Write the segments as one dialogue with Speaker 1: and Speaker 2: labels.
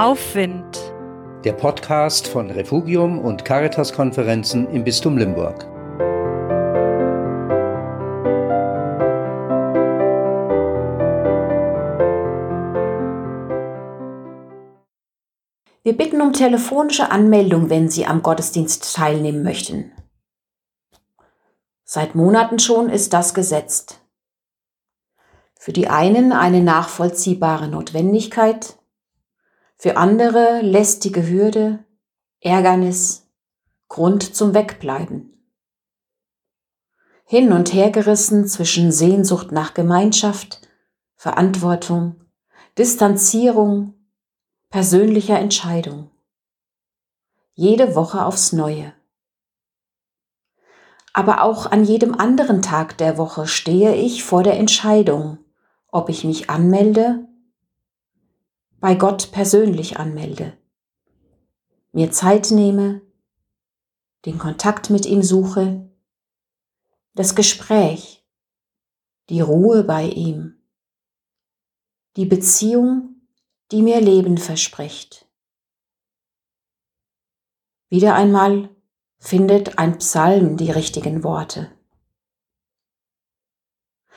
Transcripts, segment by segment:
Speaker 1: Aufwind.
Speaker 2: Der Podcast von Refugium und Caritas-Konferenzen im Bistum Limburg.
Speaker 3: Wir bitten um telefonische Anmeldung, wenn Sie am Gottesdienst teilnehmen möchten. Seit Monaten schon ist das gesetzt. Für die einen eine nachvollziehbare Notwendigkeit, für andere lästige Hürde, Ärgernis, Grund zum Wegbleiben. Hin und her gerissen zwischen Sehnsucht nach Gemeinschaft, Verantwortung, Distanzierung, persönlicher Entscheidung. Jede Woche aufs Neue. Aber auch an jedem anderen Tag der Woche stehe ich vor der Entscheidung, ob ich mich anmelde, bei Gott persönlich anmelde, mir Zeit nehme, den Kontakt mit ihm suche, das Gespräch, die Ruhe bei ihm, die Beziehung die mir Leben verspricht. Wieder einmal findet ein Psalm die richtigen Worte.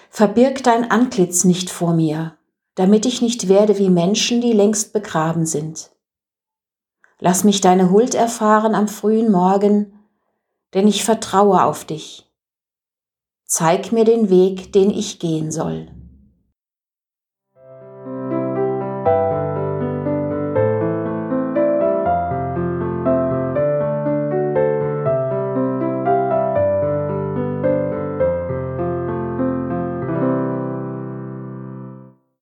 Speaker 3: Verbirg dein Antlitz nicht vor mir, damit ich nicht werde wie Menschen, die längst begraben sind. Lass mich deine Huld erfahren am frühen Morgen, denn ich vertraue auf dich. Zeig mir den Weg, den ich gehen soll.